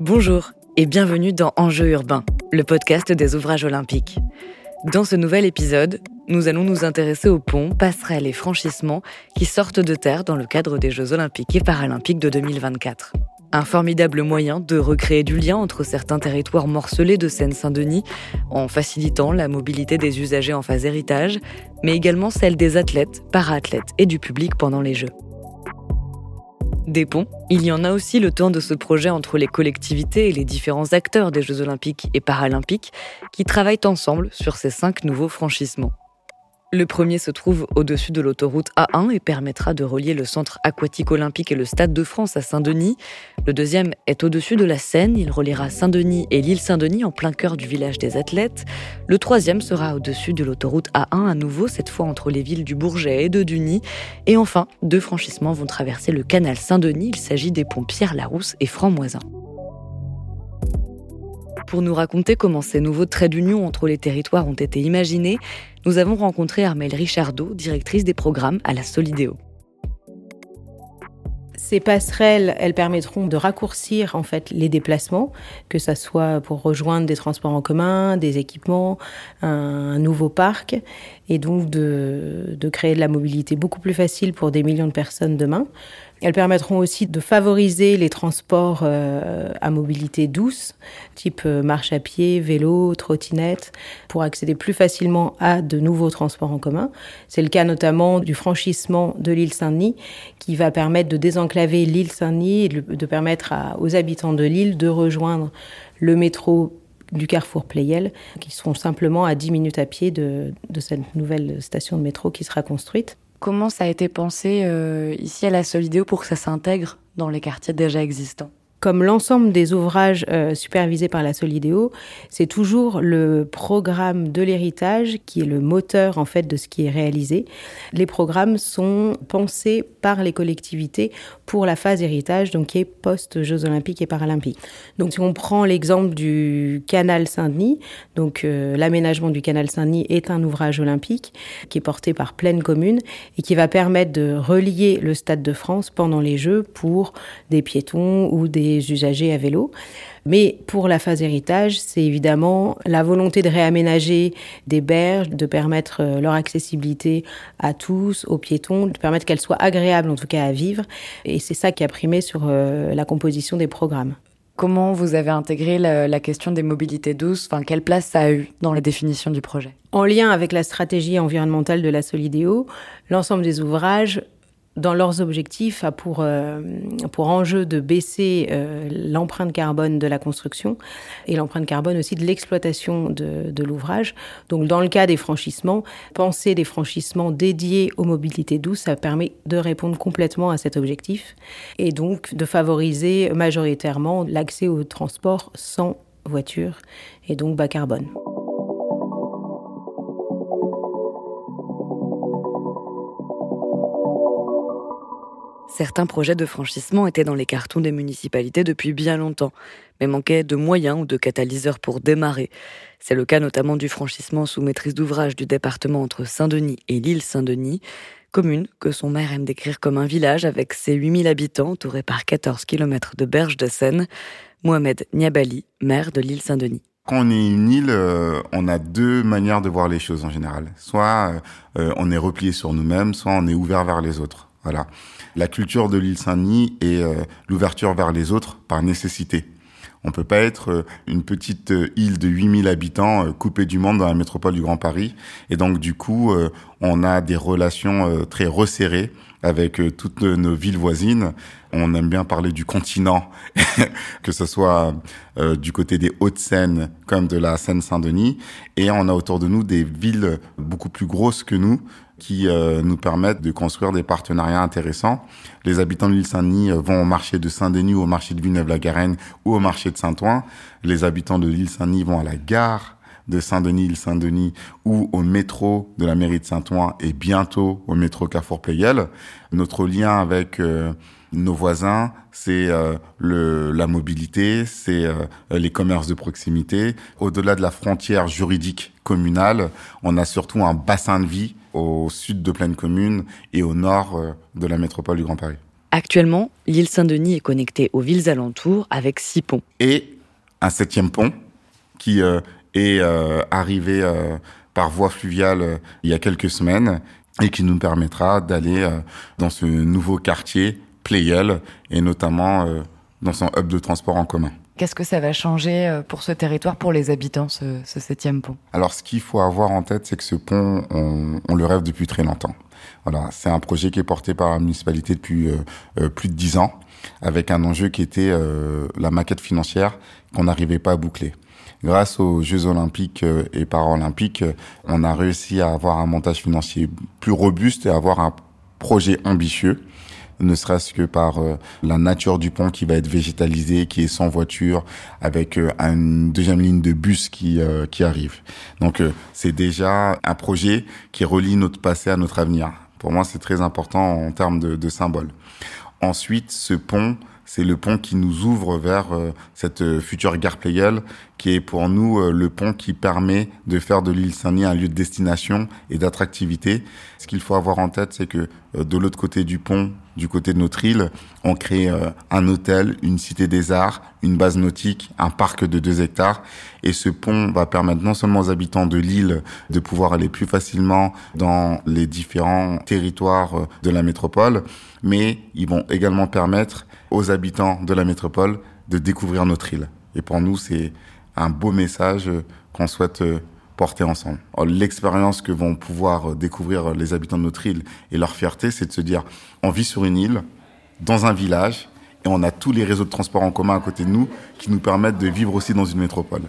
Bonjour et bienvenue dans Enjeux urbains, le podcast des ouvrages olympiques. Dans ce nouvel épisode, nous allons nous intéresser aux ponts, passerelles et franchissements qui sortent de terre dans le cadre des Jeux olympiques et paralympiques de 2024. Un formidable moyen de recréer du lien entre certains territoires morcelés de Seine-Saint-Denis en facilitant la mobilité des usagers en phase héritage, mais également celle des athlètes, para-athlètes et du public pendant les Jeux. Des ponts, il y en a aussi le temps de ce projet entre les collectivités et les différents acteurs des Jeux olympiques et paralympiques qui travaillent ensemble sur ces cinq nouveaux franchissements. Le premier se trouve au-dessus de l'autoroute A1 et permettra de relier le centre aquatique olympique et le Stade de France à Saint-Denis. Le deuxième est au-dessus de la Seine, il reliera Saint-Denis et l'île Saint-Denis en plein cœur du village des athlètes. Le troisième sera au-dessus de l'autoroute A1 à nouveau, cette fois entre les villes du Bourget et de Duny. Et enfin, deux franchissements vont traverser le canal Saint-Denis, il s'agit des ponts Pierre-Larousse et Franc-Moisin. Pour nous raconter comment ces nouveaux traits d'union entre les territoires ont été imaginés, nous avons rencontré Armelle Richardot, directrice des programmes à la Solidéo. Ces passerelles, elles permettront de raccourcir en fait les déplacements, que ce soit pour rejoindre des transports en commun, des équipements, un nouveau parc, et donc de, créer de la mobilité beaucoup plus facile pour des millions de personnes demain. Elles permettront aussi de favoriser les transports euh, à mobilité douce, type euh, marche à pied, vélo, trottinette, pour accéder plus facilement à de nouveaux transports en commun. C'est le cas notamment du franchissement de l'île Saint-Denis, qui va permettre de désenclaver l'île Saint-Denis et de permettre aux habitants de l'île de rejoindre le métro du carrefour Playel, qui seront simplement à 10 minutes à pied de, de cette nouvelle station de métro qui sera construite. Comment ça a été pensé euh, ici à la Solidéo pour que ça s'intègre dans les quartiers déjà existants? Comme l'ensemble des ouvrages euh, supervisés par la Solidéo, c'est toujours le programme de l'héritage qui est le moteur en fait de ce qui est réalisé. Les programmes sont pensés par les collectivités pour la phase héritage, donc qui est post Jeux Olympiques et Paralympiques. Donc si on prend l'exemple du canal Saint-Denis, donc euh, l'aménagement du canal Saint-Denis est un ouvrage olympique qui est porté par pleine commune et qui va permettre de relier le Stade de France pendant les Jeux pour des piétons ou des usagers à vélo. Mais pour la phase héritage, c'est évidemment la volonté de réaménager des berges, de permettre euh, leur accessibilité à tous, aux piétons, de permettre qu'elles soient agréables en tout cas à vivre. Et c'est ça qui a primé sur euh, la composition des programmes. Comment vous avez intégré la, la, question des mobilités douces? Enfin, quelle place ça a eu dans la définition du projet? En lien avec la stratégie environnementale de la Solidéo, l'ensemble des ouvrages dans leurs objectifs, a pour, euh, pour enjeu de baisser euh, l'empreinte carbone de la construction et l'empreinte carbone aussi de l'exploitation de, de l'ouvrage. Donc, dans le cas des franchissements, penser des franchissements dédiés aux mobilités douces, ça permet de répondre complètement à cet objectif et donc de favoriser majoritairement l'accès au transport sans voiture et donc bas carbone. Certains projets de franchissement étaient dans les cartons des municipalités depuis bien longtemps, mais manquaient de moyens ou de catalyseurs pour démarrer. C'est le cas notamment du franchissement sous maîtrise d'ouvrage du département entre Saint-Denis et l'île Saint-Denis, commune que son maire aime décrire comme un village avec ses 8000 habitants entouré par 14 km de berges de Seine. Mohamed Niabali, maire de l'île Saint-Denis quand on est une île, euh, on a deux manières de voir les choses en général. Soit euh, on est replié sur nous-mêmes, soit on est ouvert vers les autres. Voilà la culture de l'île Saint-Denis et euh, l'ouverture vers les autres par nécessité. On peut pas être euh, une petite euh, île de 8000 habitants coupée du monde dans la métropole du Grand Paris. Et donc, du coup, on a des relations très resserrées avec toutes nos villes voisines. On aime bien parler du continent, que ce soit du côté des Hauts-de-Seine comme de la Seine-Saint-Denis. Et on a autour de nous des villes beaucoup plus grosses que nous, qui euh, nous permettent de construire des partenariats intéressants. Les habitants de l'île Saint-Denis euh, vont au marché de Saint-Denis ou au marché de Villeneuve-la-Garenne ou au marché de Saint-Ouen. Les habitants de l'île Saint-Denis vont à la gare de Saint-Denis, île Saint-Denis ou au métro de la mairie de Saint-Ouen et bientôt au métro Carrefour Playel. Notre lien avec euh, nos voisins, c'est la mobilité, c'est les commerces de proximité. Au-delà de la frontière juridique communale, on a surtout un bassin de vie au sud de Pleine Commune et au nord euh, de la métropole du Grand Paris. Actuellement, l'île Saint-Denis est connectée aux villes alentours avec six ponts. Et un septième pont qui euh, est euh, arrivé euh, par voie fluviale il y a quelques semaines et qui nous permettra d'aller dans ce nouveau quartier Playel et notamment dans son hub de transport en commun. Qu'est-ce que ça va changer pour ce territoire, pour les habitants, ce, septième pont? Alors, ce qu'il faut avoir en tête, c'est que ce pont, on, le rêve depuis très longtemps. Voilà, c'est un projet qui est porté par la municipalité depuis plus de dix ans, avec un enjeu qui était la maquette financière qu'on n'arrivait pas à boucler. Grâce aux Jeux olympiques euh, et paralympiques, euh, on a réussi à avoir un montage financier plus robuste et à avoir un projet ambitieux ne serait-ce que par euh, la nature du pont qui va être végétalisé, qui est sans voiture, avec une deuxième ligne de bus qui qui arrive. Donc c'est déjà un projet qui relie notre passé à notre avenir. Pour moi, c'est très important en termes de, de symbole. Ensuite, ce pont c'est le pont qui nous ouvre vers euh, cette euh, future gare Pleyel, qui est pour nous euh, le pont qui permet de faire de l'île Saint-Denis un lieu de destination et d'attractivité. Ce qu'il faut avoir en tête, c'est que de l'autre côté du pont, du côté de notre île, on crée un hôtel, une cité des arts, une base nautique, un parc de deux hectares. Et ce pont va permettre non seulement aux habitants de l'île de pouvoir aller plus facilement dans les différents territoires de la métropole, mais ils vont également permettre aux habitants de la métropole de découvrir notre île. Et pour nous, c'est un beau message qu'on souhaite euh, porter ensemble. L'expérience que vont pouvoir découvrir les habitants de notre île et leur fierté, c'est de se dire, on vit sur une île, dans un village, et on a tous les réseaux de transport en commun à côté de nous qui nous permettent de vivre aussi dans une métropole.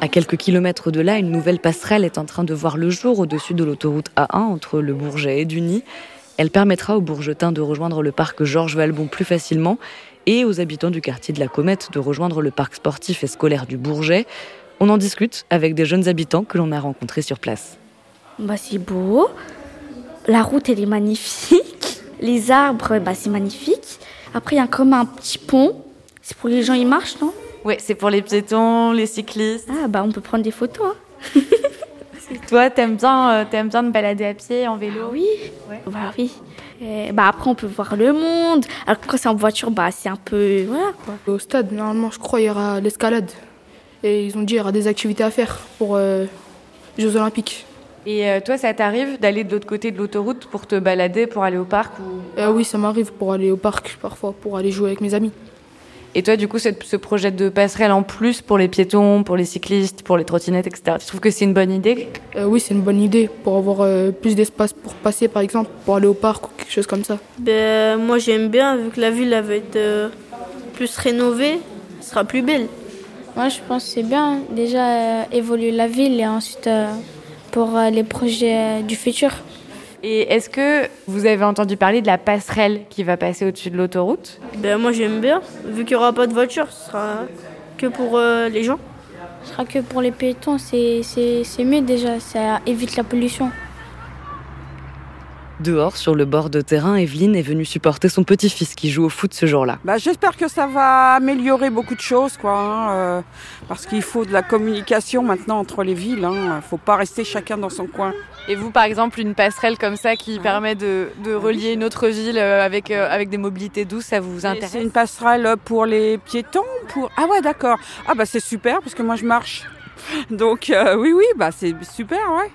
À quelques kilomètres de là, une nouvelle passerelle est en train de voir le jour au-dessus de l'autoroute A1 entre le Bourget et Duny. Elle permettra aux Bourgetins de rejoindre le parc Georges Valbon plus facilement et aux habitants du quartier de la Comète de rejoindre le parc sportif et scolaire du Bourget. On en discute avec des jeunes habitants que l'on a rencontrés sur place. Bah, c'est beau. La route, elle est magnifique. Les arbres, bah, c'est magnifique. Après, il y a comme un petit pont. C'est pour les gens, ils marchent, non? Oui, c'est pour les piétons, les cyclistes. Ah, bah, on peut prendre des photos. Hein. Toi, t'aimes bien, euh, aimes bien te balader à pied, en vélo? Oui. Bah oui. bah après, on peut voir le monde. Alors quand c'est en voiture, bah c'est un peu voilà Au stade, normalement, je crois il y aura l'escalade. Et ils ont dit qu'il y aura des activités à faire pour euh, les Jeux Olympiques. Et euh, toi, ça t'arrive d'aller de l'autre côté de l'autoroute pour te balader, pour aller au parc ou... Oui, ça m'arrive pour aller au parc parfois, pour aller jouer avec mes amis. Et toi, du coup, ce projet de passerelle en plus pour les piétons, pour les cyclistes, pour les trottinettes, etc., tu trouves que c'est une bonne idée? Euh, Oui, c'est une bonne idée pour avoir euh, plus d'espace pour passer, par exemple, pour aller au parc ou quelque chose comme ça. Ben, moi, j'aime bien, vu que la ville va être euh, plus rénovée, elle sera plus belle. Moi, je pense que c'est bien, déjà, évoluer la ville et ensuite pour les projets du futur. Et est-ce que vous avez entendu parler de la passerelle qui va passer au-dessus de l'autoroute? Ben moi j'aime bien, vu qu'il n'y aura pas de voiture, ce sera que pour euh, les gens. Ce sera que pour les piétons, c'est mieux déjà, ça évite la pollution. Dehors, sur le bord de terrain, Evelyne est venue supporter son petit-fils qui joue au foot ce jour-là. Bah, J'espère que ça va améliorer beaucoup de choses, quoi, hein, euh, parce qu'il faut de la communication maintenant entre les villes. Il hein, ne faut pas rester chacun dans son coin. Et vous, par exemple, une passerelle comme ça qui permet de, relier une autre ville euh, avec, euh, avec des mobilités douces, ça vous intéresse C'est une passerelle pour les piétons pour... Ah ouais, d'accord. Ah bah c'est super, parce que moi je marche. Donc oui, oui, bah c'est super, ouais.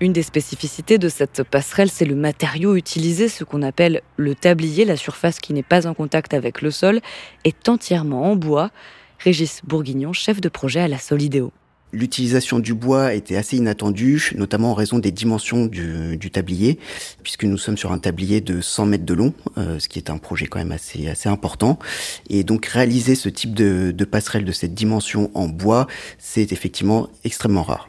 Une des spécificités de cette passerelle, c'est le matériau utilisé, ce qu'on appelle le tablier, la surface qui n'est pas en contact avec le sol, est entièrement en bois. Régis Bourguignon, chef de projet à la Solidéo. L'utilisation du bois était assez inattendue, notamment en raison des dimensions du, tablier, puisque nous sommes sur un tablier de 100 mètres de long, euh, ce qui est un projet quand même assez, important. Et donc réaliser ce type de passerelle de cette dimension en bois, c'est effectivement extrêmement rare.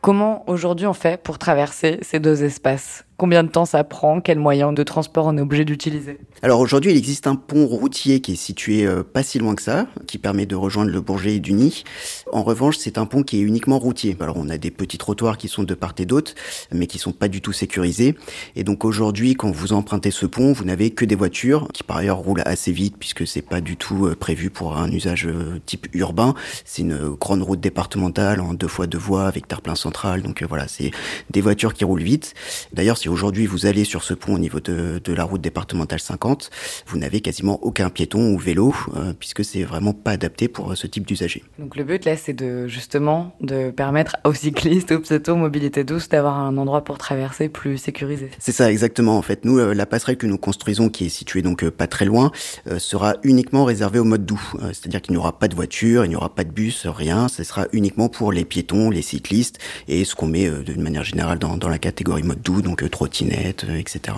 Comment aujourd'hui on fait pour traverser ces deux espaces? Combien de temps ça prend? Quels moyens de transport on est obligé d'utiliser? Alors aujourd'hui, il existe un pont routier qui est situé euh, pas si loin que ça, qui permet de rejoindre le Bourget et Duny. En revanche, c'est un pont qui est uniquement routier. Alors on a des petits trottoirs qui sont de part et d'autre, mais qui sont pas du tout sécurisés. Et donc aujourd'hui, quand vous empruntez ce pont, vous n'avez que des voitures qui par ailleurs roulent assez vite puisque c'est pas du tout euh, prévu pour un usage euh, type urbain. C'est une grande route départementale en deux fois deux voies avec terre-plein central. Donc voilà, c'est des voitures qui roulent vite. D'ailleurs, si si aujourd'hui vous allez sur ce pont au niveau de, de la route départementale 50, vous n'avez quasiment aucun piéton ou vélo, euh, puisque c'est vraiment pas adapté pour ce type d'usager. Donc le but là, c'est de justement de permettre aux cyclistes, aux piétons, mobilité douce, d'avoir un endroit pour traverser plus sécurisé. C'est ça exactement. En fait, nous, euh, la passerelle que nous construisons, qui est située donc euh, pas très loin, euh, sera uniquement réservée au mode doux. Euh, C'est-à-dire qu'il n'y aura pas de voiture, il n'y aura pas de bus, rien. Ce sera uniquement pour les piétons, les cyclistes et ce qu'on met euh, d'une manière générale dans, dans la catégorie mode doux, donc euh, trottinette, euh, etc.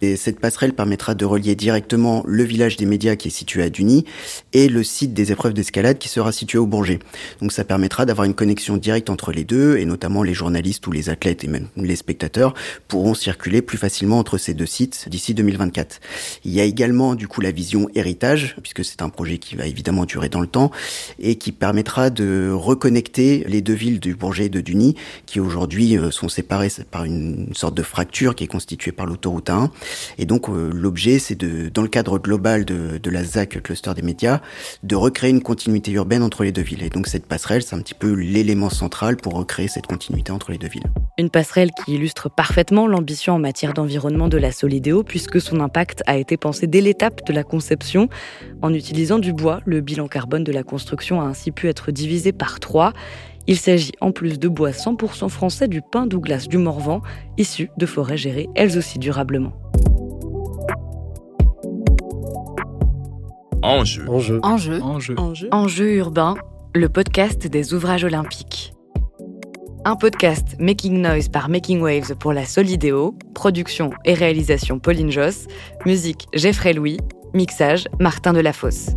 Et cette passerelle permettra de relier directement le village des médias qui est situé à Duny et le site des épreuves d'escalade qui sera situé au Bourget. Donc ça permettra d'avoir une connexion directe entre les deux et notamment les journalistes ou les athlètes et même les spectateurs pourront circuler plus facilement entre ces deux sites d'ici 2024. Il y a également du coup la vision héritage puisque c'est un projet qui va évidemment durer dans le temps et qui permettra de reconnecter les deux villes du Bourget et de Duny qui aujourd'hui euh, sont séparées par une sorte de fracture qui est constituée par l'autoroute 1 et donc euh, l'objet, c'est de, dans le cadre global de, de la ZAC cluster des médias, de recréer une continuité urbaine entre les deux villes. Et donc cette passerelle, c'est un petit peu l'élément central pour recréer cette continuité entre les deux villes. Une passerelle qui illustre parfaitement l'ambition en matière d'environnement de la Solidéo, puisque son impact a été pensé dès l'étape de la conception. En utilisant du bois, le bilan carbone de la construction a ainsi pu être divisé par trois. Il s'agit en plus de bois 100% français du pin Douglas du Morvan, issu de forêts gérées elles aussi durablement. Enjeu. Enjeu. Enjeu. Enjeu. Enjeu. Enjeu urbain, le podcast des ouvrages olympiques. Un podcast Making Noise par Making Waves pour la Solidéo, production et réalisation Pauline Joss, musique Jeffrey Louis, mixage Martin Delafosse.